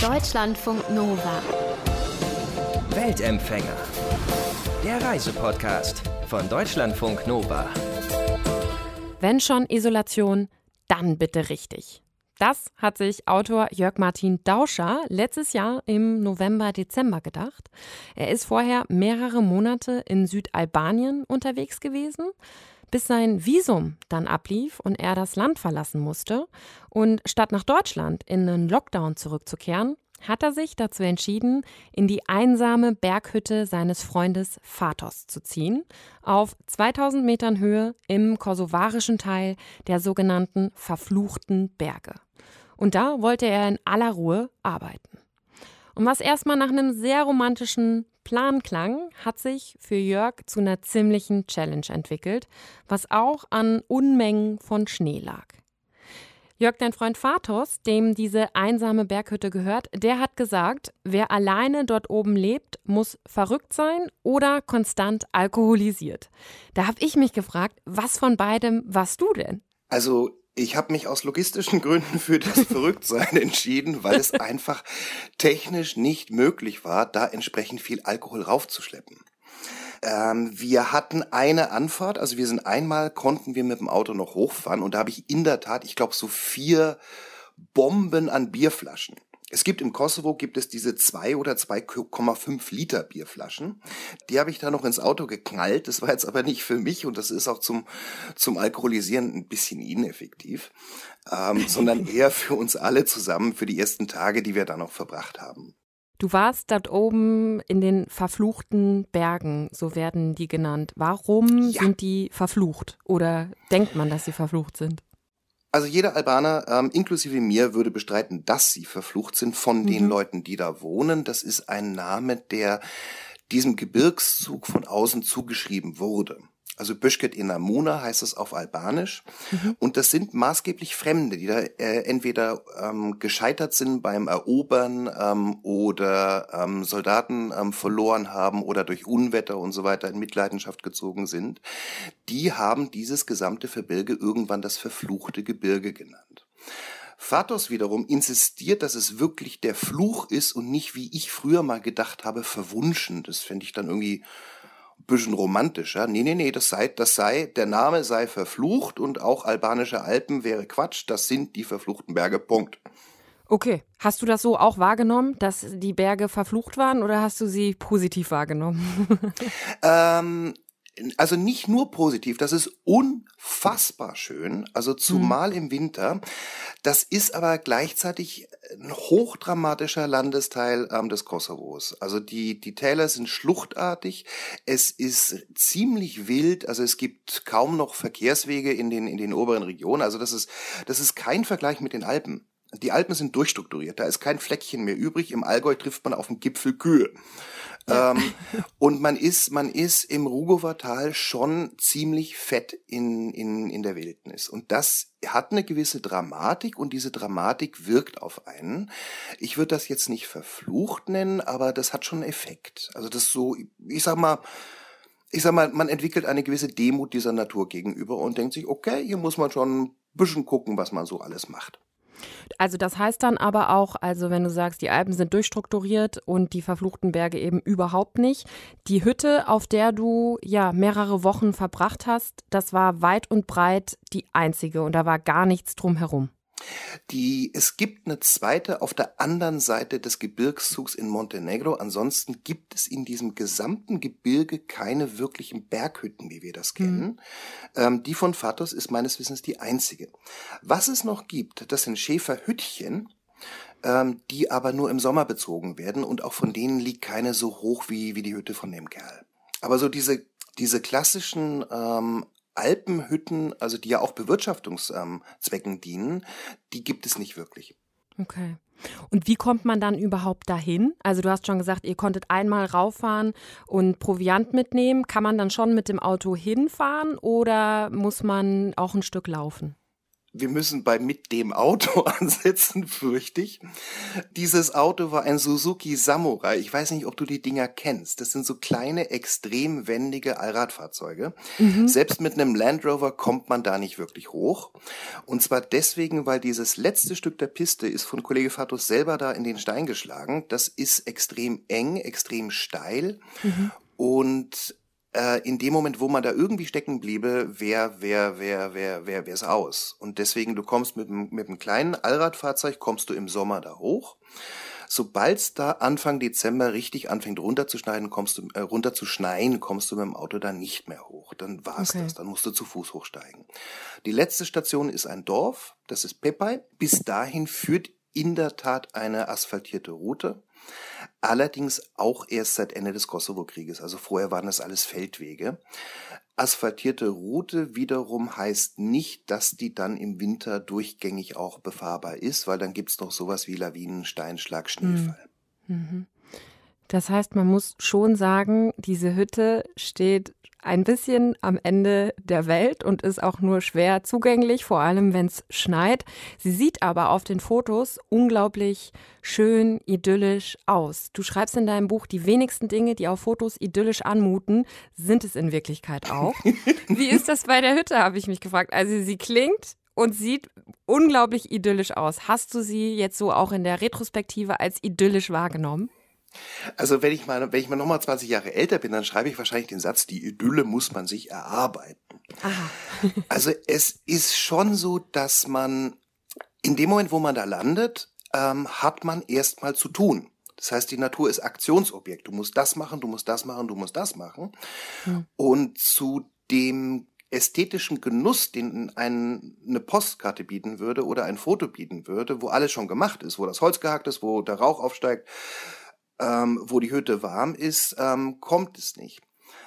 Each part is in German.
Deutschlandfunk Nova. Weltempfänger. Der Reisepodcast von Deutschlandfunk Nova. Wenn schon Isolation, dann bitte richtig. Das hat sich Autor Jörg Martin Dauscher letztes Jahr im November, Dezember gedacht. Er ist vorher mehrere Monate in Südalbanien unterwegs gewesen, bis sein Visum dann ablief und er das Land verlassen musste. Und statt nach Deutschland in einen Lockdown zurückzukehren, hat er sich dazu entschieden, in die einsame Berghütte seines Freundes Fatos zu ziehen, auf 2000 Metern Höhe im kosovarischen Teil der sogenannten verfluchten Berge. Und da wollte er in aller Ruhe arbeiten. Und was erstmal nach einem sehr romantischen Plan klang, hat sich für Jörg zu einer ziemlichen Challenge entwickelt, was auch an Unmengen von Schnee lag. Jörg, dein Freund Fatos, dem diese einsame Berghütte gehört, der hat gesagt, wer alleine dort oben lebt, muss verrückt sein oder konstant alkoholisiert. Da habe ich mich gefragt, was von beidem warst du denn? Also ich habe mich aus logistischen Gründen für das Verrücktsein entschieden, weil es einfach technisch nicht möglich war, da entsprechend viel Alkohol raufzuschleppen. Ähm, wir hatten eine Anfahrt, also wir sind einmal, konnten wir mit dem Auto noch hochfahren und da habe ich in der Tat, ich glaube, so vier Bomben an Bierflaschen. Es gibt im Kosovo gibt es diese zwei oder 2,5 Liter Bierflaschen. Die habe ich da noch ins Auto geknallt. Das war jetzt aber nicht für mich und das ist auch zum, zum Alkoholisieren ein bisschen ineffektiv, ähm, sondern eher für uns alle zusammen für die ersten Tage, die wir da noch verbracht haben. Du warst dort oben in den verfluchten Bergen, so werden die genannt. Warum ja. sind die verflucht? Oder denkt man, dass sie verflucht sind? Also jeder Albaner, ähm, inklusive mir, würde bestreiten, dass sie verflucht sind von mhm. den Leuten, die da wohnen. Das ist ein Name, der diesem Gebirgszug von außen zugeschrieben wurde. Also Böschket Inamuna heißt es auf Albanisch. Mhm. Und das sind maßgeblich Fremde, die da äh, entweder ähm, gescheitert sind beim Erobern ähm, oder ähm, Soldaten ähm, verloren haben oder durch Unwetter und so weiter in Mitleidenschaft gezogen sind. Die haben dieses gesamte Verbirge irgendwann das verfluchte Gebirge genannt. Fatos wiederum insistiert, dass es wirklich der Fluch ist und nicht, wie ich früher mal gedacht habe, verwunschen. Das fände ich dann irgendwie bisschen romantischer. Nee, nee, nee, das sei, das sei, der Name sei verflucht und auch albanische Alpen wäre Quatsch, das sind die verfluchten Berge, Punkt. Okay. Hast du das so auch wahrgenommen, dass die Berge verflucht waren oder hast du sie positiv wahrgenommen? ähm, also nicht nur positiv, das ist unfassbar schön, also zumal im Winter. Das ist aber gleichzeitig ein hochdramatischer Landesteil ähm, des Kosovos. Also die, die Täler sind schluchtartig, es ist ziemlich wild, also es gibt kaum noch Verkehrswege in den, in den oberen Regionen. Also das ist, das ist kein Vergleich mit den Alpen. Die Alpen sind durchstrukturiert, da ist kein Fleckchen mehr übrig. Im Allgäu trifft man auf dem Gipfel Kühe. Ähm, und man ist, man ist im Rugower Tal schon ziemlich fett in, in, in der Wildnis. Und das hat eine gewisse Dramatik und diese Dramatik wirkt auf einen. Ich würde das jetzt nicht verflucht nennen, aber das hat schon einen Effekt. Also das so, ich sag mal, ich sag mal, man entwickelt eine gewisse Demut dieser Natur gegenüber und denkt sich, okay, hier muss man schon ein bisschen gucken, was man so alles macht. Also das heißt dann aber auch, also wenn du sagst, die Alpen sind durchstrukturiert und die verfluchten Berge eben überhaupt nicht, die Hütte, auf der du ja mehrere Wochen verbracht hast, das war weit und breit die einzige und da war gar nichts drumherum. Die, es gibt eine zweite auf der anderen Seite des Gebirgszugs in Montenegro. Ansonsten gibt es in diesem gesamten Gebirge keine wirklichen Berghütten, wie wir das kennen. Mhm. Ähm, die von Fatos ist meines Wissens die einzige. Was es noch gibt, das sind Schäferhüttchen, ähm, die aber nur im Sommer bezogen werden und auch von denen liegt keine so hoch wie, wie die Hütte von dem Kerl. Aber so diese diese klassischen ähm, Alpenhütten, also die ja auch Bewirtschaftungszwecken ähm, dienen, die gibt es nicht wirklich. Okay. Und wie kommt man dann überhaupt dahin? Also du hast schon gesagt, ihr konntet einmal rauffahren und Proviant mitnehmen. Kann man dann schon mit dem Auto hinfahren oder muss man auch ein Stück laufen? Wir müssen bei mit dem Auto ansetzen, fürchte ich. Dieses Auto war ein Suzuki Samurai. Ich weiß nicht, ob du die Dinger kennst. Das sind so kleine, extrem wendige Allradfahrzeuge. Mhm. Selbst mit einem Land Rover kommt man da nicht wirklich hoch. Und zwar deswegen, weil dieses letzte Stück der Piste ist von Kollege Fatus selber da in den Stein geschlagen. Das ist extrem eng, extrem steil. Mhm. Und äh, in dem Moment, wo man da irgendwie stecken bliebe, wer, wer, wer, wer, wer, wär's aus. Und deswegen, du kommst mit, mit einem kleinen Allradfahrzeug, kommst du im Sommer da hoch. Sobald's da Anfang Dezember richtig anfängt runterzuschneiden, kommst du, äh, runterzuschneien, kommst du mit dem Auto dann nicht mehr hoch. Dann war's okay. das. Dann musst du zu Fuß hochsteigen. Die letzte Station ist ein Dorf. Das ist Pepay. Bis dahin führt in der Tat eine asphaltierte Route. Allerdings auch erst seit Ende des Kosovo-Krieges. Also vorher waren das alles Feldwege. Asphaltierte Route wiederum heißt nicht, dass die dann im Winter durchgängig auch befahrbar ist, weil dann gibt's noch sowas wie Lawinen, Steinschlag, Schneefall. Mhm. Das heißt, man muss schon sagen, diese Hütte steht ein bisschen am Ende der Welt und ist auch nur schwer zugänglich, vor allem wenn es schneit. Sie sieht aber auf den Fotos unglaublich schön, idyllisch aus. Du schreibst in deinem Buch, die wenigsten Dinge, die auf Fotos idyllisch anmuten, sind es in Wirklichkeit auch. Wie ist das bei der Hütte, habe ich mich gefragt. Also sie klingt und sieht unglaublich idyllisch aus. Hast du sie jetzt so auch in der Retrospektive als idyllisch wahrgenommen? Also wenn ich mal, wenn ich mal nochmal 20 Jahre älter bin, dann schreibe ich wahrscheinlich den Satz, die Idylle muss man sich erarbeiten. Aha. also es ist schon so, dass man in dem Moment, wo man da landet, ähm, hat man erstmal zu tun. Das heißt, die Natur ist Aktionsobjekt. Du musst das machen, du musst das machen, du musst das machen. Hm. Und zu dem ästhetischen Genuss, den ein, eine Postkarte bieten würde oder ein Foto bieten würde, wo alles schon gemacht ist, wo das Holz gehackt ist, wo der Rauch aufsteigt, ähm, wo die Hütte warm ist, ähm, kommt es nicht.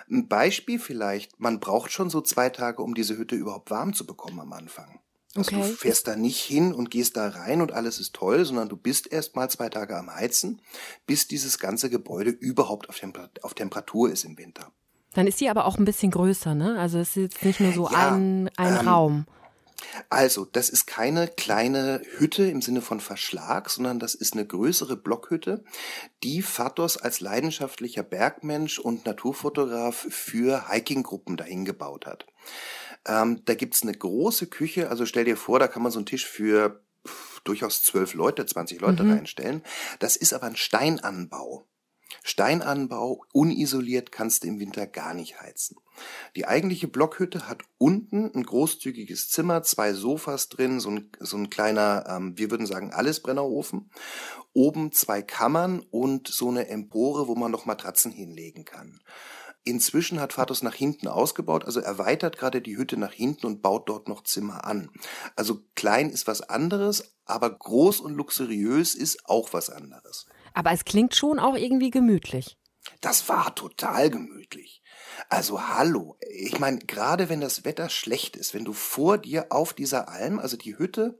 Ein Beispiel vielleicht, man braucht schon so zwei Tage, um diese Hütte überhaupt warm zu bekommen am Anfang. Also okay. du fährst da nicht hin und gehst da rein und alles ist toll, sondern du bist erst mal zwei Tage am Heizen, bis dieses ganze Gebäude überhaupt auf, Temper auf Temperatur ist im Winter. Dann ist sie aber auch ein bisschen größer, ne? Also es ist jetzt nicht nur so ja, ein, ein ähm, Raum. Also, das ist keine kleine Hütte im Sinne von Verschlag, sondern das ist eine größere Blockhütte, die Fatos als leidenschaftlicher Bergmensch und Naturfotograf für Hikinggruppen dahin gebaut hat. Ähm, da gibt's eine große Küche, also stell dir vor, da kann man so einen Tisch für pff, durchaus zwölf Leute, 20 Leute mhm. reinstellen. Das ist aber ein Steinanbau. Steinanbau, unisoliert kannst du im Winter gar nicht heizen. Die eigentliche Blockhütte hat unten ein großzügiges Zimmer, zwei Sofas drin, so ein, so ein kleiner, ähm, wir würden sagen, Allesbrennerofen. Oben zwei Kammern und so eine Empore, wo man noch Matratzen hinlegen kann. Inzwischen hat Fatos nach hinten ausgebaut, also erweitert gerade die Hütte nach hinten und baut dort noch Zimmer an. Also klein ist was anderes, aber groß und luxuriös ist auch was anderes. Aber es klingt schon auch irgendwie gemütlich. Das war total gemütlich. Also hallo, ich meine, gerade wenn das Wetter schlecht ist, wenn du vor dir auf dieser Alm, also die Hütte,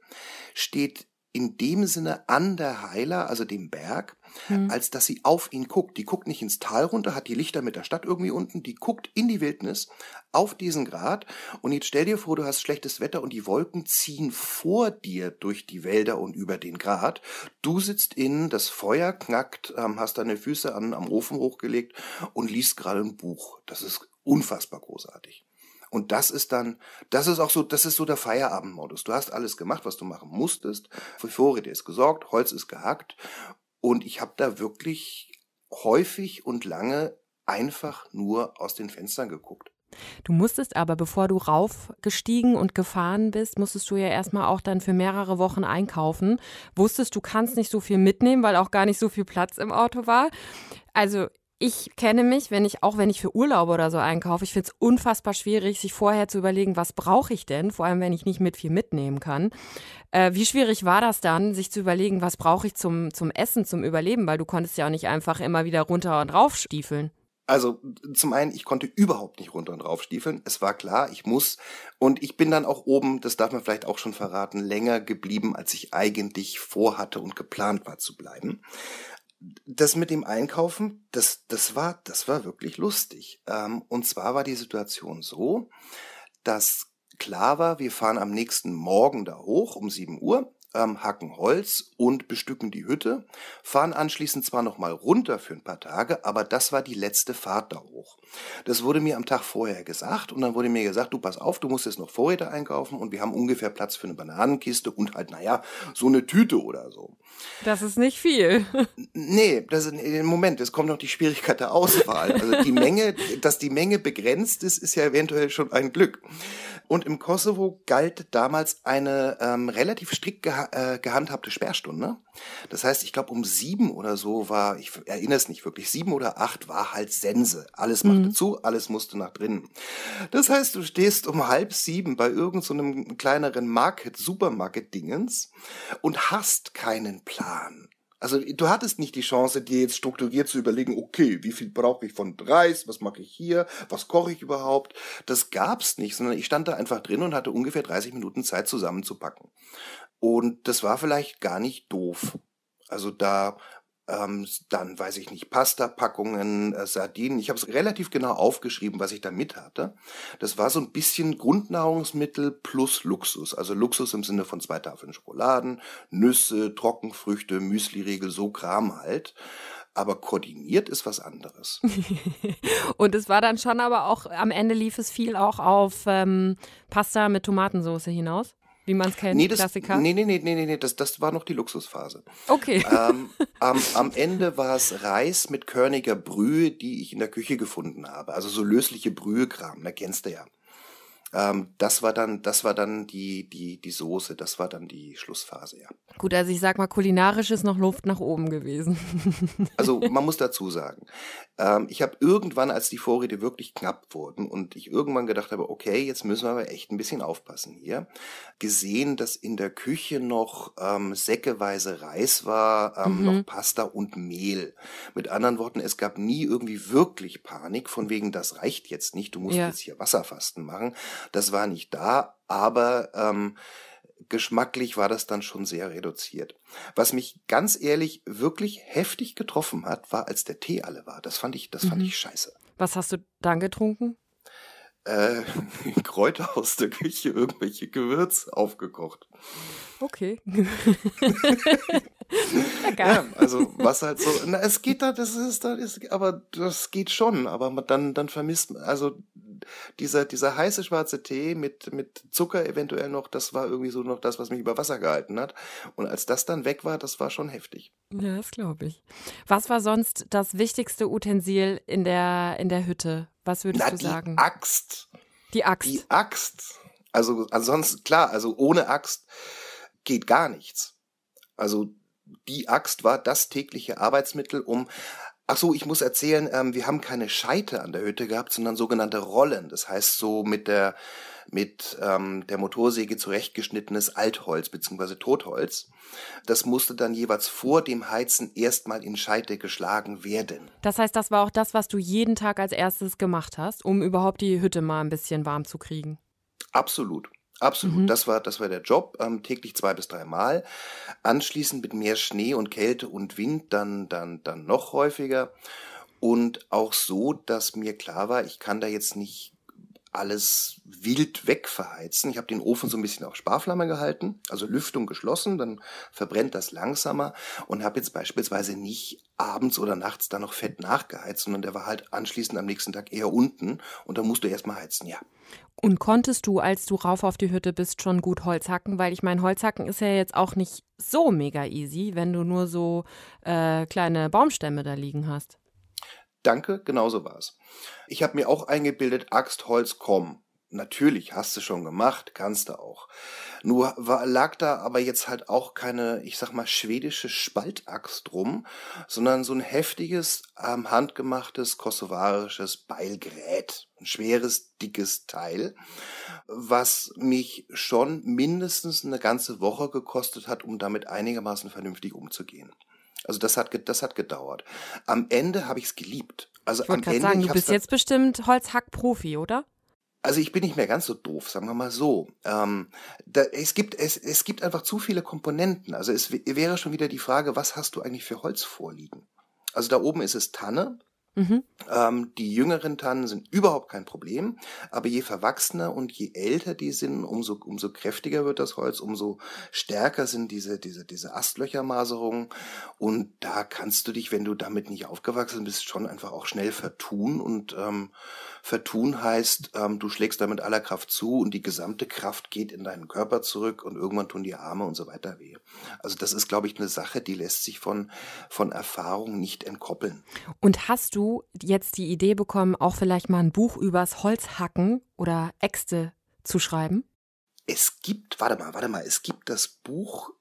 steht in dem Sinne an der Heiler, also dem Berg, hm. als dass sie auf ihn guckt. Die guckt nicht ins Tal runter, hat die Lichter mit der Stadt irgendwie unten, die guckt in die Wildnis auf diesen Grat. Und jetzt stell dir vor, du hast schlechtes Wetter und die Wolken ziehen vor dir durch die Wälder und über den Grat. Du sitzt innen, das Feuer knackt, ähm, hast deine Füße an, am Ofen hochgelegt und liest gerade ein Buch. Das ist unfassbar großartig. Und das ist dann, das ist auch so, das ist so der Feierabendmodus. Du hast alles gemacht, was du machen musstest. Für Vorräte ist gesorgt, Holz ist gehackt. Und ich habe da wirklich häufig und lange einfach nur aus den Fenstern geguckt. Du musstest aber, bevor du raufgestiegen und gefahren bist, musstest du ja erstmal auch dann für mehrere Wochen einkaufen. Wusstest, du kannst nicht so viel mitnehmen, weil auch gar nicht so viel Platz im Auto war. Also ich kenne mich, wenn ich, auch wenn ich für Urlaube oder so einkaufe, ich finde es unfassbar schwierig, sich vorher zu überlegen, was brauche ich denn, vor allem wenn ich nicht mit viel mitnehmen kann. Äh, wie schwierig war das dann, sich zu überlegen, was brauche ich zum, zum Essen, zum Überleben, weil du konntest ja auch nicht einfach immer wieder runter und rauf stiefeln. Also zum einen, ich konnte überhaupt nicht runter und rauf stiefeln. Es war klar, ich muss. Und ich bin dann auch oben, das darf man vielleicht auch schon verraten, länger geblieben, als ich eigentlich vorhatte und geplant war zu bleiben das mit dem Einkaufen, das, das war, das war wirklich lustig. Ähm, und zwar war die Situation so, dass klar war, wir fahren am nächsten Morgen da hoch um 7 Uhr ähm, hacken Holz und bestücken die Hütte, fahren anschließend zwar noch mal runter für ein paar Tage, aber das war die letzte Fahrt da hoch. Das wurde mir am Tag vorher gesagt und dann wurde mir gesagt, du pass auf, du musst jetzt noch Vorräte einkaufen und wir haben ungefähr Platz für eine Bananenkiste und halt, naja, so eine Tüte oder so. Das ist nicht viel. nee, das ist, im Moment, es kommt noch die Schwierigkeit der Auswahl. Also die Menge, dass die Menge begrenzt ist, ist ja eventuell schon ein Glück. Und im Kosovo galt damals eine ähm, relativ strikt geha äh, gehandhabte Sperrstunde. Das heißt, ich glaube um sieben oder so war, ich erinnere es nicht wirklich, sieben oder acht war halt Sense. Alles machte mhm. zu, alles musste nach drinnen. Das heißt, du stehst um halb sieben bei irgendeinem so kleineren Market, Supermarket-Dingens und hast keinen Plan. Also du hattest nicht die Chance, dir jetzt strukturiert zu überlegen, okay, wie viel brauche ich von Reis, was mache ich hier, was koche ich überhaupt. Das gab's nicht, sondern ich stand da einfach drin und hatte ungefähr 30 Minuten Zeit zusammenzupacken. Und das war vielleicht gar nicht doof. Also da ähm, dann weiß ich nicht, Pasta-Packungen, äh, Sardinen. Ich habe es relativ genau aufgeschrieben, was ich da mit hatte. Das war so ein bisschen Grundnahrungsmittel plus Luxus. Also Luxus im Sinne von zwei Tafeln Schokoladen, Nüsse, Trockenfrüchte, Müsli-Riegel, so Kram halt. Aber koordiniert ist was anderes. Und es war dann schon aber auch, am Ende lief es viel auch auf ähm, Pasta mit Tomatensauce hinaus? Wie man es kennt, nee, das, Klassiker? Nee, nee, nee, nee, nee, nee das, das war noch die Luxusphase. Okay. Ähm, am, am Ende war es Reis mit körniger Brühe, die ich in der Küche gefunden habe. Also so lösliche Brühekram, da kennst du ja. Ähm, das war dann, das war dann die, die, die Soße, das war dann die Schlussphase, ja. Gut, also ich sag mal, kulinarisch ist noch Luft nach oben gewesen. also man muss dazu sagen, ähm, ich habe irgendwann, als die Vorräte wirklich knapp wurden und ich irgendwann gedacht habe, okay, jetzt müssen wir aber echt ein bisschen aufpassen hier, gesehen, dass in der Küche noch ähm, säckeweise Reis war, ähm, mhm. noch Pasta und Mehl. Mit anderen Worten, es gab nie irgendwie wirklich Panik, von wegen, das reicht jetzt nicht, du musst ja. jetzt hier Wasserfasten machen. Das war nicht da, aber ähm, geschmacklich war das dann schon sehr reduziert. Was mich ganz ehrlich wirklich heftig getroffen hat, war, als der Tee alle war. Das fand ich, das fand mhm. ich scheiße. Was hast du dann getrunken? Äh, Kräuter aus der Küche, irgendwelche Gewürz aufgekocht. Okay. ja, also was halt so, na, es geht da, das ist da, ist, aber das geht schon, aber dann, dann vermisst man, also dieser, dieser heiße schwarze Tee mit, mit Zucker eventuell noch, das war irgendwie so noch das, was mich über Wasser gehalten hat. Und als das dann weg war, das war schon heftig. Ja, das glaube ich. Was war sonst das wichtigste Utensil in der, in der Hütte? Was würdest Na, du sagen? Die Axt. Die Axt. Die Axt. Also ansonsten, klar, also ohne Axt geht gar nichts. Also die Axt war das tägliche Arbeitsmittel, um Ach so, ich muss erzählen, ähm, wir haben keine Scheite an der Hütte gehabt, sondern sogenannte Rollen. Das heißt so mit der mit ähm, der Motorsäge zurechtgeschnittenes Altholz bzw. Totholz. Das musste dann jeweils vor dem Heizen erstmal in Scheite geschlagen werden. Das heißt, das war auch das, was du jeden Tag als erstes gemacht hast, um überhaupt die Hütte mal ein bisschen warm zu kriegen. Absolut. Absolut, mhm. das war das war der Job, ähm, täglich zwei bis drei Mal. Anschließend mit mehr Schnee und Kälte und Wind dann dann dann noch häufiger und auch so, dass mir klar war, ich kann da jetzt nicht alles wild wegverheizen. Ich habe den Ofen so ein bisschen auf Sparflamme gehalten, also Lüftung geschlossen, dann verbrennt das langsamer und habe jetzt beispielsweise nicht abends oder nachts da noch fett nachgeheizt, sondern der war halt anschließend am nächsten Tag eher unten und da musst du erstmal heizen, ja. Und konntest du, als du rauf auf die Hütte bist, schon gut Holz hacken? Weil ich meine, Holzhacken ist ja jetzt auch nicht so mega easy, wenn du nur so äh, kleine Baumstämme da liegen hast. Danke, genauso war's. Ich habe mir auch eingebildet, Axt, Holz, komm. Natürlich, hast du schon gemacht, kannst du auch. Nur war, lag da aber jetzt halt auch keine, ich sag mal, schwedische Spaltaxt rum, sondern so ein heftiges, ähm, handgemachtes, kosovarisches Beilgerät. Ein schweres, dickes Teil, was mich schon mindestens eine ganze Woche gekostet hat, um damit einigermaßen vernünftig umzugehen. Also das hat, das hat gedauert. Am Ende habe ich es geliebt. Also ich wollte gerade sagen, du bist jetzt bestimmt Holzhack-Profi, oder? Also ich bin nicht mehr ganz so doof, sagen wir mal so. Ähm, da, es, gibt, es, es gibt einfach zu viele Komponenten. Also es wäre schon wieder die Frage, was hast du eigentlich für Holz vorliegen? Also da oben ist es Tanne, Mhm. Ähm, die jüngeren Tannen sind überhaupt kein Problem, aber je verwachsener und je älter die sind, umso, umso kräftiger wird das Holz, umso stärker sind diese, diese, diese Astlöchermaserungen und da kannst du dich, wenn du damit nicht aufgewachsen bist, schon einfach auch schnell vertun und ähm, vertun heißt, ähm, du schlägst damit aller Kraft zu und die gesamte Kraft geht in deinen Körper zurück und irgendwann tun die Arme und so weiter weh. Also das ist, glaube ich, eine Sache, die lässt sich von, von Erfahrung nicht entkoppeln. Und hast du jetzt die Idee bekommen, auch vielleicht mal ein Buch übers Holzhacken oder Äxte zu schreiben? Es gibt, warte mal, warte mal, es gibt das Buch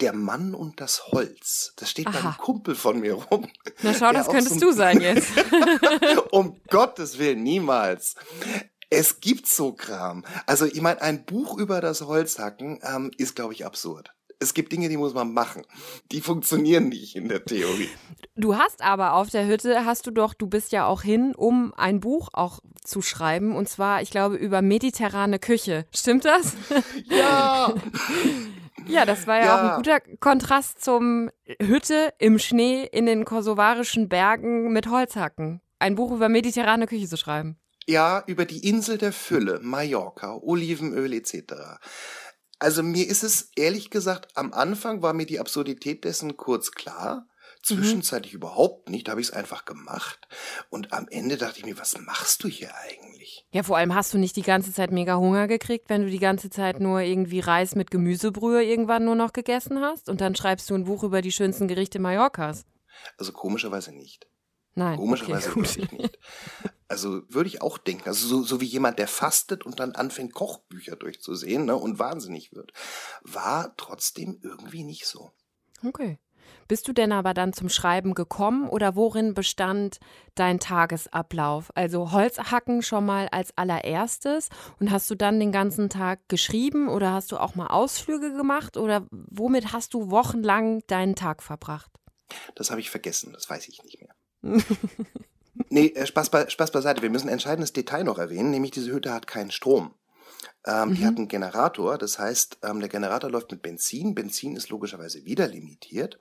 der Mann und das Holz. Das steht Aha. beim Kumpel von mir rum. Na schau, das könntest so du sein jetzt. um Gottes Willen, niemals. Es gibt so Kram. Also ich meine, ein Buch über das Holzhacken ähm, ist, glaube ich, absurd. Es gibt Dinge, die muss man machen. Die funktionieren nicht in der Theorie. Du hast aber auf der Hütte, hast du doch, du bist ja auch hin, um ein Buch auch zu schreiben. Und zwar, ich glaube, über mediterrane Küche. Stimmt das? Ja! Ja, das war ja, ja, auch ein guter Kontrast zum Hütte im Schnee in den kosovarischen Bergen mit Holzhacken. Ein Buch über mediterrane Küche zu schreiben. Ja, über die Insel der Fülle, Mallorca, Olivenöl etc. Also mir ist es ehrlich gesagt, am Anfang war mir die Absurdität dessen kurz klar. Zwischenzeitlich mhm. überhaupt nicht, habe ich es einfach gemacht. Und am Ende dachte ich mir, was machst du hier eigentlich? Ja, vor allem hast du nicht die ganze Zeit mega Hunger gekriegt, wenn du die ganze Zeit nur irgendwie Reis mit Gemüsebrühe irgendwann nur noch gegessen hast und dann schreibst du ein Buch über die schönsten Gerichte Mallorcas. Also komischerweise nicht. Nein. Komischerweise okay, wirklich nicht. Also würde ich auch denken, also so, so wie jemand, der fastet und dann anfängt, Kochbücher durchzusehen ne, und wahnsinnig wird, war trotzdem irgendwie nicht so. Okay. Bist du denn aber dann zum Schreiben gekommen oder worin bestand dein Tagesablauf? Also Holzhacken schon mal als allererstes und hast du dann den ganzen Tag geschrieben oder hast du auch mal Ausflüge gemacht oder womit hast du wochenlang deinen Tag verbracht? Das habe ich vergessen, das weiß ich nicht mehr. nee, äh, Spaß, be Spaß beiseite. Wir müssen ein entscheidendes Detail noch erwähnen, nämlich diese Hütte hat keinen Strom. Ähm, mhm. Die hat einen Generator, das heißt, ähm, der Generator läuft mit Benzin. Benzin ist logischerweise wieder limitiert.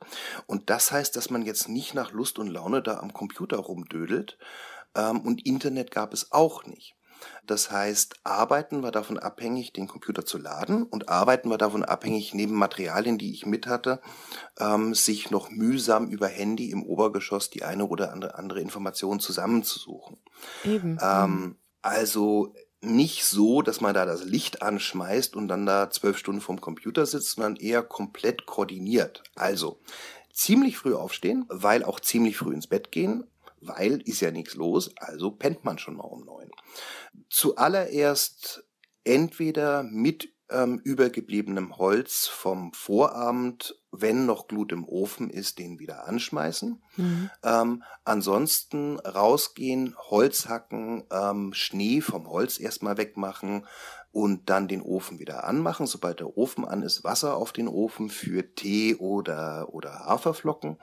Und das heißt, dass man jetzt nicht nach Lust und Laune da am Computer rumdödelt. Ähm, und Internet gab es auch nicht. Das heißt, Arbeiten war davon abhängig, den Computer zu laden und Arbeiten war davon abhängig, neben Materialien, die ich mit hatte, ähm, sich noch mühsam über Handy im Obergeschoss die eine oder andere, andere Information zusammenzusuchen. Eben. Ähm, also nicht so, dass man da das Licht anschmeißt und dann da zwölf Stunden vorm Computer sitzt, sondern eher komplett koordiniert. Also ziemlich früh aufstehen, weil auch ziemlich früh ins Bett gehen, weil ist ja nichts los, also pennt man schon mal um neun. Zuallererst entweder mit ähm, übergebliebenem Holz vom Vorabend, wenn noch Glut im Ofen ist, den wieder anschmeißen. Mhm. Ähm, ansonsten rausgehen, Holz hacken, ähm, Schnee vom Holz erstmal wegmachen und dann den Ofen wieder anmachen. Sobald der Ofen an ist, Wasser auf den Ofen für Tee oder, oder Haferflocken,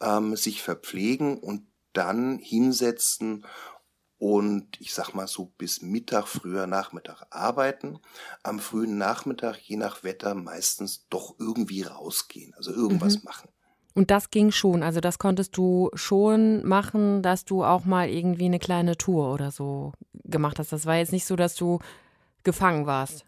ähm, sich verpflegen und dann hinsetzen und ich sag mal so bis Mittag, früher Nachmittag arbeiten. Am frühen Nachmittag, je nach Wetter, meistens doch irgendwie rausgehen, also irgendwas mhm. machen. Und das ging schon, also das konntest du schon machen, dass du auch mal irgendwie eine kleine Tour oder so gemacht hast. Das war jetzt nicht so, dass du gefangen warst.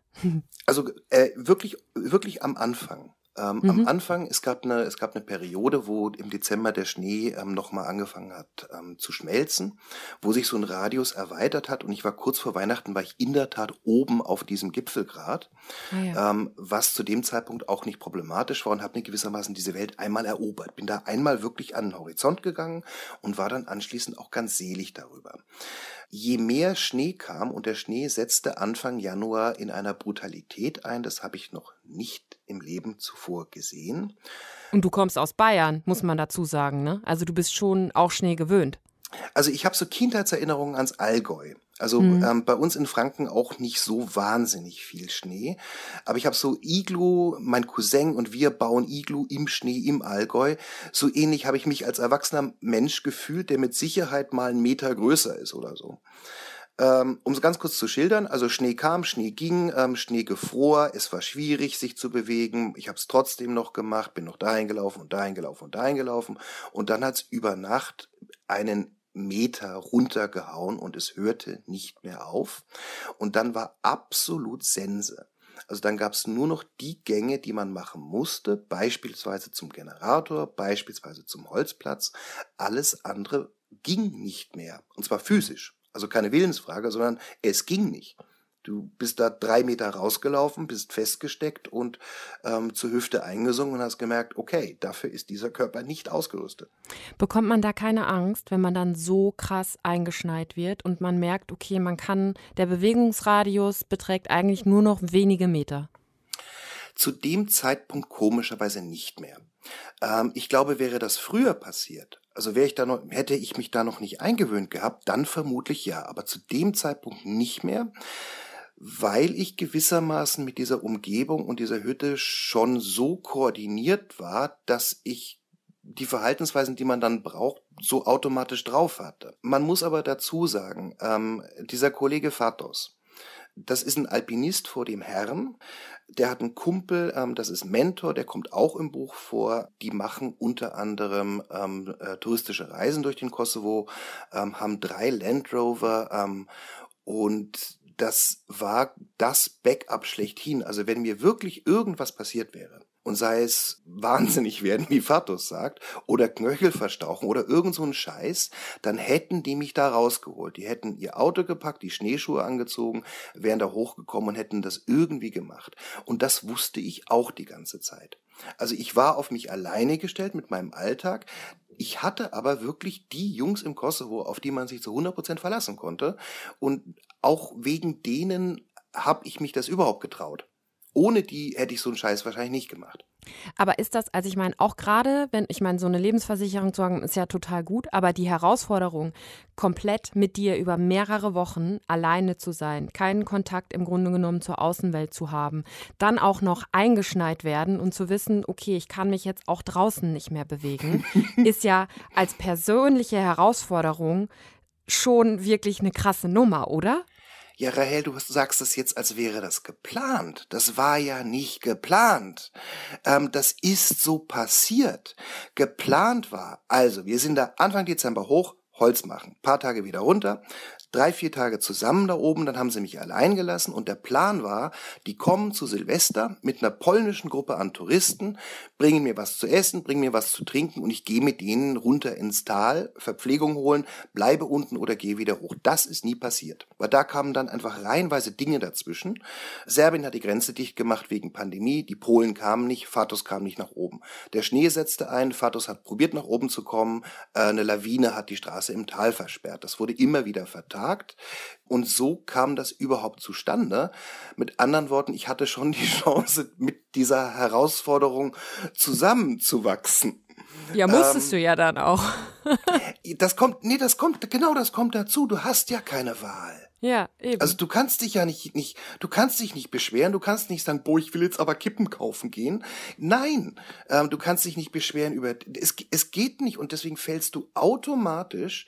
Also äh, wirklich, wirklich am Anfang. Ähm, mhm. Am Anfang, es gab, eine, es gab eine Periode, wo im Dezember der Schnee ähm, nochmal angefangen hat ähm, zu schmelzen, wo sich so ein Radius erweitert hat und ich war kurz vor Weihnachten, war ich in der Tat oben auf diesem Gipfelgrat, ah, ja. ähm, was zu dem Zeitpunkt auch nicht problematisch war und habe mir gewissermaßen diese Welt einmal erobert. Bin da einmal wirklich an den Horizont gegangen und war dann anschließend auch ganz selig darüber. Je mehr Schnee kam und der Schnee setzte Anfang Januar in einer Brutalität ein, das habe ich noch nicht im Leben zuvor gesehen. Und du kommst aus Bayern, muss man dazu sagen, ne? Also du bist schon auch Schnee gewöhnt. Also ich habe so Kindheitserinnerungen ans Allgäu. Also mhm. ähm, bei uns in Franken auch nicht so wahnsinnig viel Schnee. Aber ich habe so Iglu, mein Cousin und wir bauen Iglu im Schnee im Allgäu. So ähnlich habe ich mich als erwachsener Mensch gefühlt, der mit Sicherheit mal einen Meter größer ist oder so. Ähm, um es ganz kurz zu schildern, also Schnee kam, Schnee ging, ähm, Schnee gefror, es war schwierig, sich zu bewegen. Ich habe es trotzdem noch gemacht, bin noch dahin gelaufen und dahin gelaufen und dahin gelaufen. Und dann hat es über Nacht einen Meter runtergehauen und es hörte nicht mehr auf. Und dann war absolut Sense. Also dann gab es nur noch die Gänge, die man machen musste, beispielsweise zum Generator, beispielsweise zum Holzplatz. Alles andere ging nicht mehr. Und zwar physisch. Also keine Willensfrage, sondern es ging nicht. Du bist da drei Meter rausgelaufen, bist festgesteckt und ähm, zur Hüfte eingesungen und hast gemerkt, okay, dafür ist dieser Körper nicht ausgerüstet. Bekommt man da keine Angst, wenn man dann so krass eingeschneit wird und man merkt, okay, man kann, der Bewegungsradius beträgt eigentlich nur noch wenige Meter? Zu dem Zeitpunkt komischerweise nicht mehr. Ähm, ich glaube, wäre das früher passiert, also wäre ich da noch, hätte ich mich da noch nicht eingewöhnt gehabt, dann vermutlich ja, aber zu dem Zeitpunkt nicht mehr weil ich gewissermaßen mit dieser Umgebung und dieser Hütte schon so koordiniert war, dass ich die Verhaltensweisen, die man dann braucht, so automatisch drauf hatte. Man muss aber dazu sagen, ähm, dieser Kollege Fatos, das ist ein Alpinist vor dem Herrn. Der hat einen Kumpel, ähm, das ist Mentor, der kommt auch im Buch vor. Die machen unter anderem ähm, äh, touristische Reisen durch den Kosovo, ähm, haben drei Land Rover ähm, und das war das Backup schlechthin. Also wenn mir wirklich irgendwas passiert wäre, und sei es wahnsinnig werden, wie Fatos sagt, oder Knöchel verstauchen oder irgend so ein Scheiß, dann hätten die mich da rausgeholt. Die hätten ihr Auto gepackt, die Schneeschuhe angezogen, wären da hochgekommen und hätten das irgendwie gemacht. Und das wusste ich auch die ganze Zeit. Also ich war auf mich alleine gestellt mit meinem Alltag. Ich hatte aber wirklich die Jungs im Kosovo, auf die man sich zu 100 Prozent verlassen konnte. Und auch wegen denen habe ich mich das überhaupt getraut. Ohne die hätte ich so einen Scheiß wahrscheinlich nicht gemacht. Aber ist das, also ich meine, auch gerade, wenn ich meine, so eine Lebensversicherung zu haben, ist ja total gut, aber die Herausforderung, komplett mit dir über mehrere Wochen alleine zu sein, keinen Kontakt im Grunde genommen zur Außenwelt zu haben, dann auch noch eingeschneit werden und zu wissen, okay, ich kann mich jetzt auch draußen nicht mehr bewegen, ist ja als persönliche Herausforderung schon wirklich eine krasse Nummer, oder? Ja, Rahel, du sagst es jetzt, als wäre das geplant. Das war ja nicht geplant. Ähm, das ist so passiert. Geplant war, also wir sind da Anfang Dezember hoch, Holz machen, paar Tage wieder runter, drei, vier Tage zusammen da oben, dann haben sie mich allein gelassen und der Plan war, die kommen zu Silvester mit einer polnischen Gruppe an Touristen, bringen mir was zu essen, bringen mir was zu trinken und ich gehe mit denen runter ins Tal, Verpflegung holen, bleibe unten oder gehe wieder hoch. Das ist nie passiert. Weil da kamen dann einfach reihenweise Dinge dazwischen. Serbien hat die Grenze dicht gemacht wegen Pandemie, die Polen kamen nicht, Fatos kam nicht nach oben. Der Schnee setzte ein, Fatos hat probiert nach oben zu kommen, äh, eine Lawine hat die Straße im Tal versperrt. Das wurde immer wieder vertagt gefragt. Und so kam das überhaupt zustande. Mit anderen Worten, ich hatte schon die Chance, mit dieser Herausforderung zusammenzuwachsen. Ja, musstest ähm, du ja dann auch. das kommt, nee, das kommt, genau das kommt dazu. Du hast ja keine Wahl. Ja, eben. Also du kannst dich ja nicht, nicht, du kannst dich nicht beschweren, du kannst nicht sagen, boah, ich will jetzt aber Kippen kaufen gehen. Nein, ähm, du kannst dich nicht beschweren über, es, es geht nicht und deswegen fällst du automatisch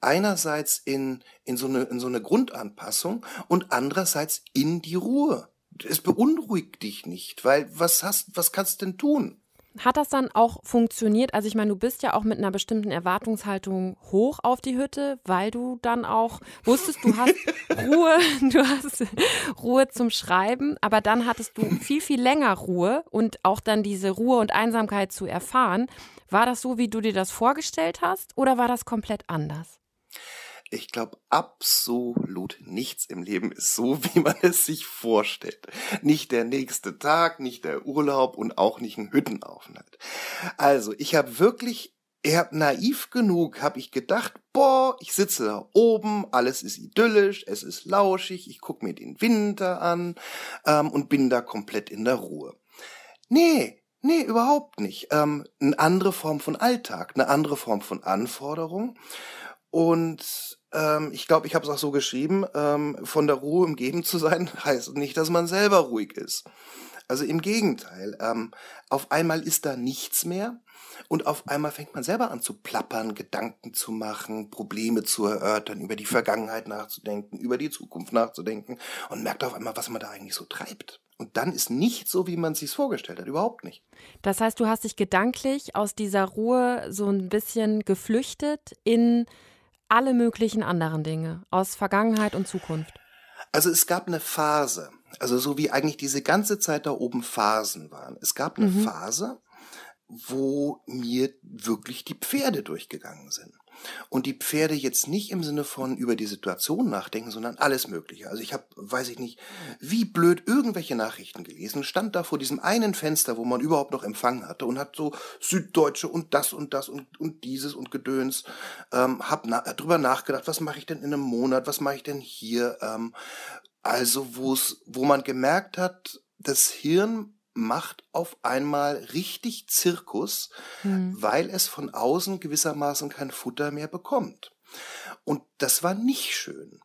einerseits in, in so eine, in so eine Grundanpassung und andererseits in die Ruhe. Es beunruhigt dich nicht, weil was hast, was kannst du denn tun? Hat das dann auch funktioniert? Also ich meine, du bist ja auch mit einer bestimmten Erwartungshaltung hoch auf die Hütte, weil du dann auch wusstest, du hast Ruhe, du hast Ruhe zum Schreiben, aber dann hattest du viel, viel länger Ruhe und auch dann diese Ruhe und Einsamkeit zu erfahren. War das so, wie du dir das vorgestellt hast oder war das komplett anders? Ich glaube, absolut nichts im Leben ist so, wie man es sich vorstellt. Nicht der nächste Tag, nicht der Urlaub und auch nicht ein Hüttenaufenthalt. Also, ich habe wirklich, ich naiv genug, habe ich gedacht, boah, ich sitze da oben, alles ist idyllisch, es ist lauschig, ich guck mir den Winter an ähm, und bin da komplett in der Ruhe. Nee, Nee, überhaupt nicht. Ähm, eine andere Form von Alltag, eine andere Form von Anforderung. Und ähm, ich glaube, ich habe es auch so geschrieben, ähm, von der Ruhe umgeben zu sein, heißt nicht, dass man selber ruhig ist. Also im Gegenteil, ähm, auf einmal ist da nichts mehr und auf einmal fängt man selber an zu plappern, Gedanken zu machen, Probleme zu erörtern, über die Vergangenheit nachzudenken, über die Zukunft nachzudenken und merkt auf einmal, was man da eigentlich so treibt. Und dann ist nicht so, wie man sich vorgestellt hat, überhaupt nicht. Das heißt, du hast dich gedanklich aus dieser Ruhe so ein bisschen geflüchtet in alle möglichen anderen Dinge aus Vergangenheit und Zukunft? Also es gab eine Phase, also so wie eigentlich diese ganze Zeit da oben Phasen waren. Es gab eine mhm. Phase, wo mir wirklich die Pferde durchgegangen sind. Und die Pferde jetzt nicht im Sinne von über die Situation nachdenken, sondern alles Mögliche. Also ich habe, weiß ich nicht, wie blöd irgendwelche Nachrichten gelesen, stand da vor diesem einen Fenster, wo man überhaupt noch Empfang hatte und hat so Süddeutsche und das und das und, und dieses und Gedöns, ähm, hab na, drüber nachgedacht, was mache ich denn in einem Monat, was mache ich denn hier? Ähm, also wo es, wo man gemerkt hat, das Hirn macht auf einmal richtig Zirkus, mhm. weil es von außen gewissermaßen kein Futter mehr bekommt. Und das war nicht schön.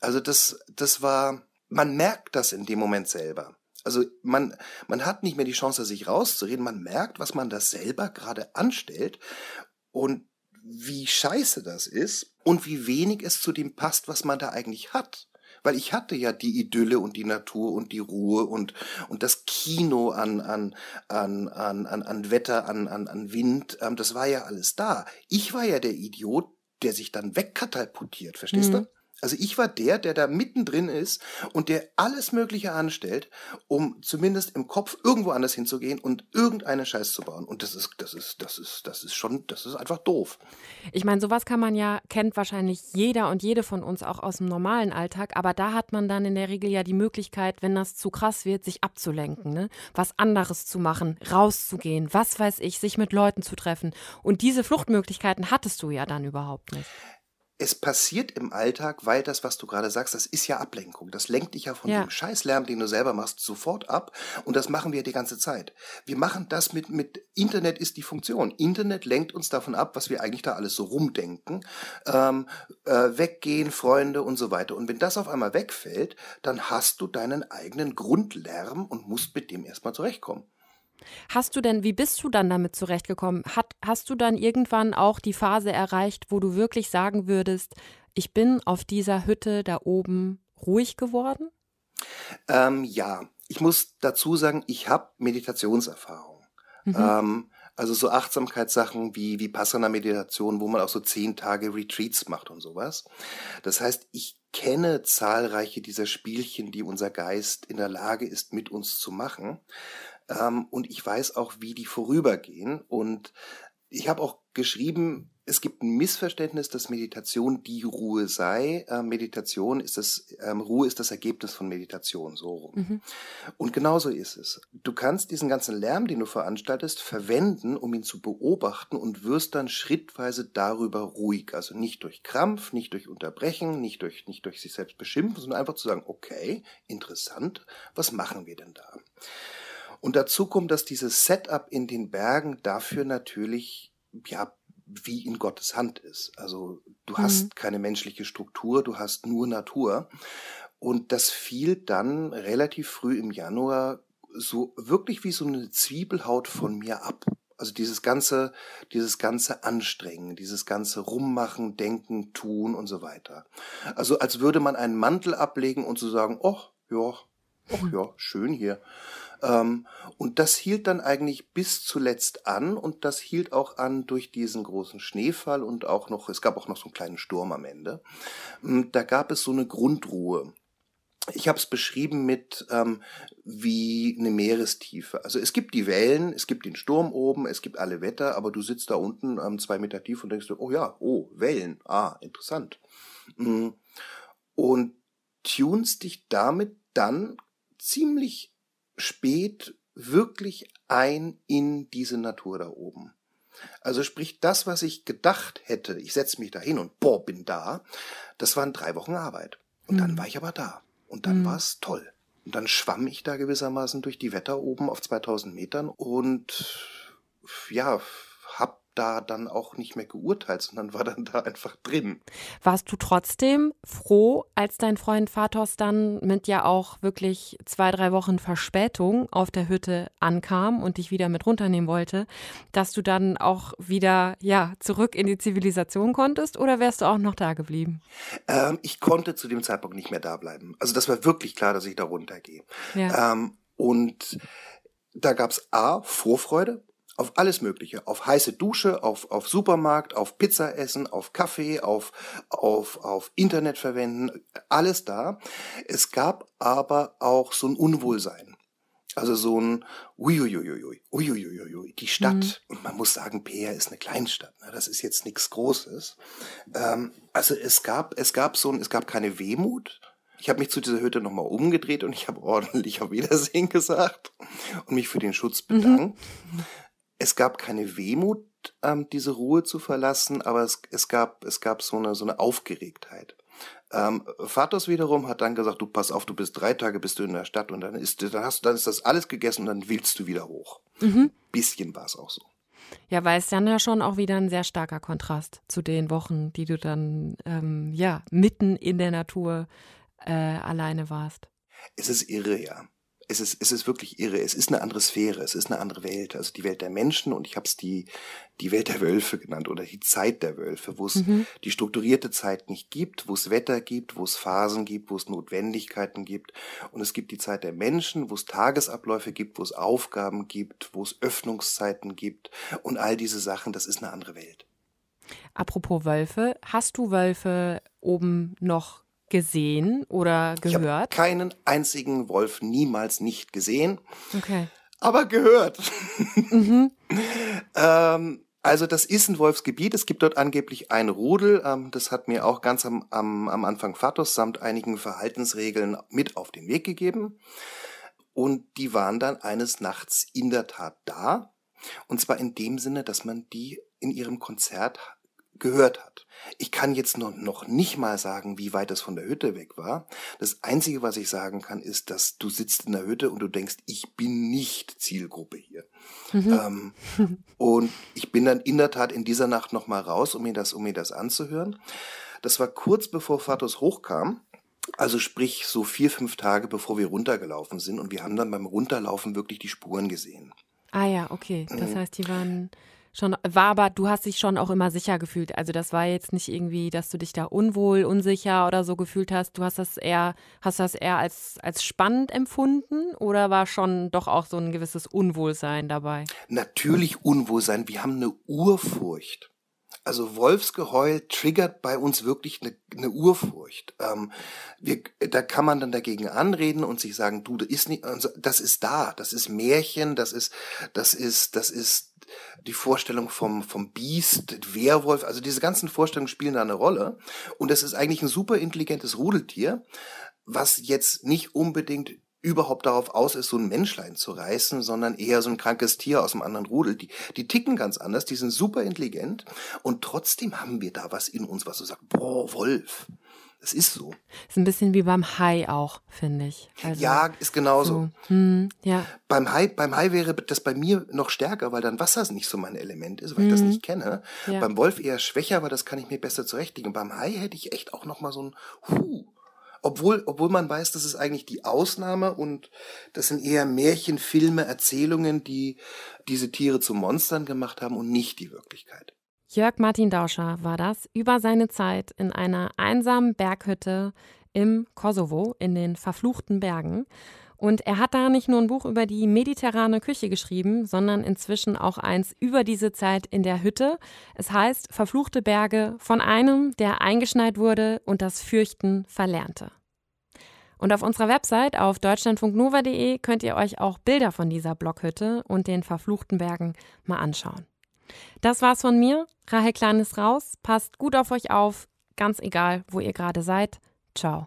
Also das, das war, man merkt das in dem Moment selber. Also man, man hat nicht mehr die Chance, sich rauszureden. Man merkt, was man da selber gerade anstellt und wie scheiße das ist und wie wenig es zu dem passt, was man da eigentlich hat weil ich hatte ja die Idylle und die Natur und die Ruhe und, und das Kino an, an, an, an, an, an Wetter, an, an, an Wind, ähm, das war ja alles da. Ich war ja der Idiot, der sich dann wegkatapultiert, verstehst mhm. du? Also ich war der, der da mittendrin ist und der alles Mögliche anstellt, um zumindest im Kopf irgendwo anders hinzugehen und irgendeinen Scheiß zu bauen. Und das ist, das ist, das ist, das ist schon, das ist einfach doof. Ich meine, sowas kann man ja, kennt wahrscheinlich jeder und jede von uns auch aus dem normalen Alltag, aber da hat man dann in der Regel ja die Möglichkeit, wenn das zu krass wird, sich abzulenken, ne? Was anderes zu machen, rauszugehen, was weiß ich, sich mit Leuten zu treffen. Und diese Fluchtmöglichkeiten hattest du ja dann überhaupt nicht es passiert im Alltag, weil das, was du gerade sagst, das ist ja Ablenkung. Das lenkt dich ja von ja. dem Scheißlärm, den du selber machst, sofort ab. Und das machen wir die ganze Zeit. Wir machen das mit, mit Internet ist die Funktion. Internet lenkt uns davon ab, was wir eigentlich da alles so rumdenken. Ähm, äh, weggehen, Freunde und so weiter. Und wenn das auf einmal wegfällt, dann hast du deinen eigenen Grundlärm und musst mit dem erstmal zurechtkommen. Hast du denn, wie bist du dann damit zurechtgekommen? Hat, hast du dann irgendwann auch die Phase erreicht, wo du wirklich sagen würdest, ich bin auf dieser Hütte da oben ruhig geworden? Ähm, ja, ich muss dazu sagen, ich habe Meditationserfahrung. Mhm. Ähm, also so Achtsamkeitssachen wie Vipassana-Meditation, wo man auch so zehn Tage Retreats macht und sowas. Das heißt, ich kenne zahlreiche dieser Spielchen, die unser Geist in der Lage ist, mit uns zu machen. Ähm, und ich weiß auch, wie die vorübergehen. Und ich habe auch geschrieben, es gibt ein Missverständnis, dass Meditation die Ruhe sei. Äh, Meditation ist das, ähm, Ruhe ist das Ergebnis von Meditation, so rum. Mhm. Und genauso ist es. Du kannst diesen ganzen Lärm, den du veranstaltest, verwenden, um ihn zu beobachten und wirst dann schrittweise darüber ruhig. Also nicht durch Krampf, nicht durch Unterbrechen, nicht durch, nicht durch sich selbst beschimpfen, sondern einfach zu sagen, okay, interessant, was machen wir denn da? Und dazu kommt, dass dieses Setup in den Bergen dafür natürlich, ja, wie in Gottes Hand ist. Also du mhm. hast keine menschliche Struktur, du hast nur Natur. Und das fiel dann relativ früh im Januar so wirklich wie so eine Zwiebelhaut von mir ab. Also dieses ganze, dieses ganze Anstrengen, dieses ganze Rummachen, Denken, Tun und so weiter. Also als würde man einen Mantel ablegen und so sagen, oh, ja, oh ja, schön hier. Ähm, und das hielt dann eigentlich bis zuletzt an und das hielt auch an durch diesen großen Schneefall und auch noch, es gab auch noch so einen kleinen Sturm am Ende. Ähm, da gab es so eine Grundruhe. Ich habe es beschrieben mit ähm, wie eine Meerestiefe. Also es gibt die Wellen, es gibt den Sturm oben, es gibt alle Wetter, aber du sitzt da unten ähm, zwei Meter tief und denkst, oh ja, oh, Wellen, ah, interessant. Mm. Und tunst dich damit dann ziemlich spät wirklich ein in diese Natur da oben. Also sprich, das, was ich gedacht hätte, ich setze mich da hin und boah, bin da, das waren drei Wochen Arbeit. Und mhm. dann war ich aber da. Und dann mhm. war es toll. Und dann schwamm ich da gewissermaßen durch die Wetter oben auf 2000 Metern und ja, da dann auch nicht mehr geurteilt, sondern war dann da einfach drin. Warst du trotzdem froh, als dein Freund Fatos dann mit ja auch wirklich zwei, drei Wochen Verspätung auf der Hütte ankam und dich wieder mit runternehmen wollte, dass du dann auch wieder ja zurück in die Zivilisation konntest oder wärst du auch noch da geblieben? Ähm, ich konnte zu dem Zeitpunkt nicht mehr da bleiben. Also das war wirklich klar, dass ich da runtergehe. Ja. Ähm, und da gab es A, Vorfreude, Auf alles Mögliche. Auf heiße Dusche, auf, auf Supermarkt, auf Pizza essen, auf Kaffee, auf, auf, auf Internet verwenden. Alles da. Es gab aber auch so ein Unwohlsein. Also so ein uiuiuiui, uiuiuiui, die Stadt. Mhm. Und man muss sagen, Peer ist eine Kleinstadt. Ne? Das ist jetzt nichts Großes. Ähm, also es gab, es gab so ein, es gab keine Wehmut. Ich habe mich zu dieser Hütte nochmal umgedreht und ich habe ordentlich auf Wiedersehen gesagt und mich für den Schutz bedankt. Mhm. Es gab keine Wehmut, ähm, diese Ruhe zu verlassen, aber es, es gab, es gab so eine, so eine Aufgeregtheit. Ähm, Vatos wiederum hat dann gesagt, du pass auf, du bist drei Tage bist du in der Stadt und dann ist, dann hast, dann ist das alles gegessen und dann willst du wieder hoch. Mhm. Bisschen war es auch so. Ja, weil es dann ja schon auch wieder ein sehr starker Kontrast zu den Wochen, die du dann ähm, ja mitten in der Natur äh, alleine warst. Es ist irre, ja es ist, es ist wirklich irre. Es ist eine andere Sphäre, es ist eine andere Welt. Also die Welt der Menschen und ich habe es die, die Welt der Wölfe genannt oder die Zeit der Wölfe, wo es mhm. die strukturierte Zeit nicht gibt, wo es Wetter gibt, wo es Phasen gibt, wo es Notwendigkeiten gibt. Und es gibt die Zeit der Menschen, wo es Tagesabläufe gibt, wo es Aufgaben gibt, wo es Öffnungszeiten gibt und all diese Sachen, das ist eine andere Welt. Apropos Wölfe, hast du Wölfe oben noch gesehen oder gehört? Ich keinen einzigen Wolf niemals nicht gesehen. Okay. Aber gehört. Mhm. ähm, also das ist ein Wolfsgebiet. Es gibt dort angeblich ein Rudel. Ähm, das hat mir auch ganz am, am, am Anfang Fatos samt einigen Verhaltensregeln mit auf den Weg gegeben. Und die waren dann eines Nachts in der Tat da. Und zwar in dem Sinne, dass man die in ihrem Konzert gehört hat. Ich kann jetzt noch, noch nicht mal sagen, wie weit es von der Hütte weg war. Das Einzige, was ich sagen kann, ist, dass du sitzt in der Hütte und du denkst, ich bin nicht Zielgruppe hier. Mhm. Ähm, und ich bin dann in der Tat in dieser Nacht noch mal raus, um mir das, um mir das anzuhören. Das war kurz bevor Fatos hochkam. Also sprich so vier, fünf Tage bevor wir runtergelaufen sind und wir haben dann beim Runterlaufen wirklich die Spuren gesehen. Ah ja, okay. Das mhm. heißt, die waren schon, war aber, du hast dich schon auch immer sicher gefühlt. Also das war jetzt nicht irgendwie, dass du dich da unwohl, unsicher oder so gefühlt hast. Du hast das eher, hast das eher als, als spannend empfunden oder war schon doch auch so ein gewisses Unwohlsein dabei? Natürlich Unwohlsein. Wir haben eine Urfurcht. Also Wolfsgeheul triggert bei uns wirklich eine, eine Urfurcht. Ähm, wir, da kann man dann dagegen anreden und sich sagen, du, das ist nicht, also das ist da, das ist Märchen, das ist, das ist, das ist die Vorstellung vom, vom Biest, Werwolf, also diese ganzen Vorstellungen spielen da eine Rolle. Und es ist eigentlich ein super intelligentes Rudeltier, was jetzt nicht unbedingt überhaupt darauf aus ist, so ein Menschlein zu reißen, sondern eher so ein krankes Tier aus einem anderen Rudel. Die, die ticken ganz anders, die sind super intelligent und trotzdem haben wir da was in uns, was so sagt, boah, Wolf. Es ist so. Ist ein bisschen wie beim Hai auch, finde ich. Also, ja, ist genauso. So, hm, ja. Beim Hai, beim Hai wäre das bei mir noch stärker, weil dann Wasser nicht so mein Element ist, weil hm. ich das hm. nicht kenne. Ja. Beim Wolf eher schwächer, weil das kann ich mir besser zurechtlegen. Beim Hai hätte ich echt auch noch mal so ein Huh. Obwohl, obwohl man weiß, das ist eigentlich die Ausnahme und das sind eher Märchenfilme, Erzählungen, die diese Tiere zu Monstern gemacht haben und nicht die Wirklichkeit. Jörg Martin Dauscher war das über seine Zeit in einer einsamen Berghütte im Kosovo in den verfluchten Bergen. Und er hat da nicht nur ein Buch über die mediterrane Küche geschrieben, sondern inzwischen auch eins über diese Zeit in der Hütte. Es heißt Verfluchte Berge von einem, der eingeschneit wurde und das Fürchten verlernte. Und auf unserer Website auf deutschlandfunknova.de könnt ihr euch auch Bilder von dieser Blockhütte und den verfluchten Bergen mal anschauen. Das war's von mir. Rahel Klein ist raus. Passt gut auf euch auf. Ganz egal, wo ihr gerade seid. Ciao.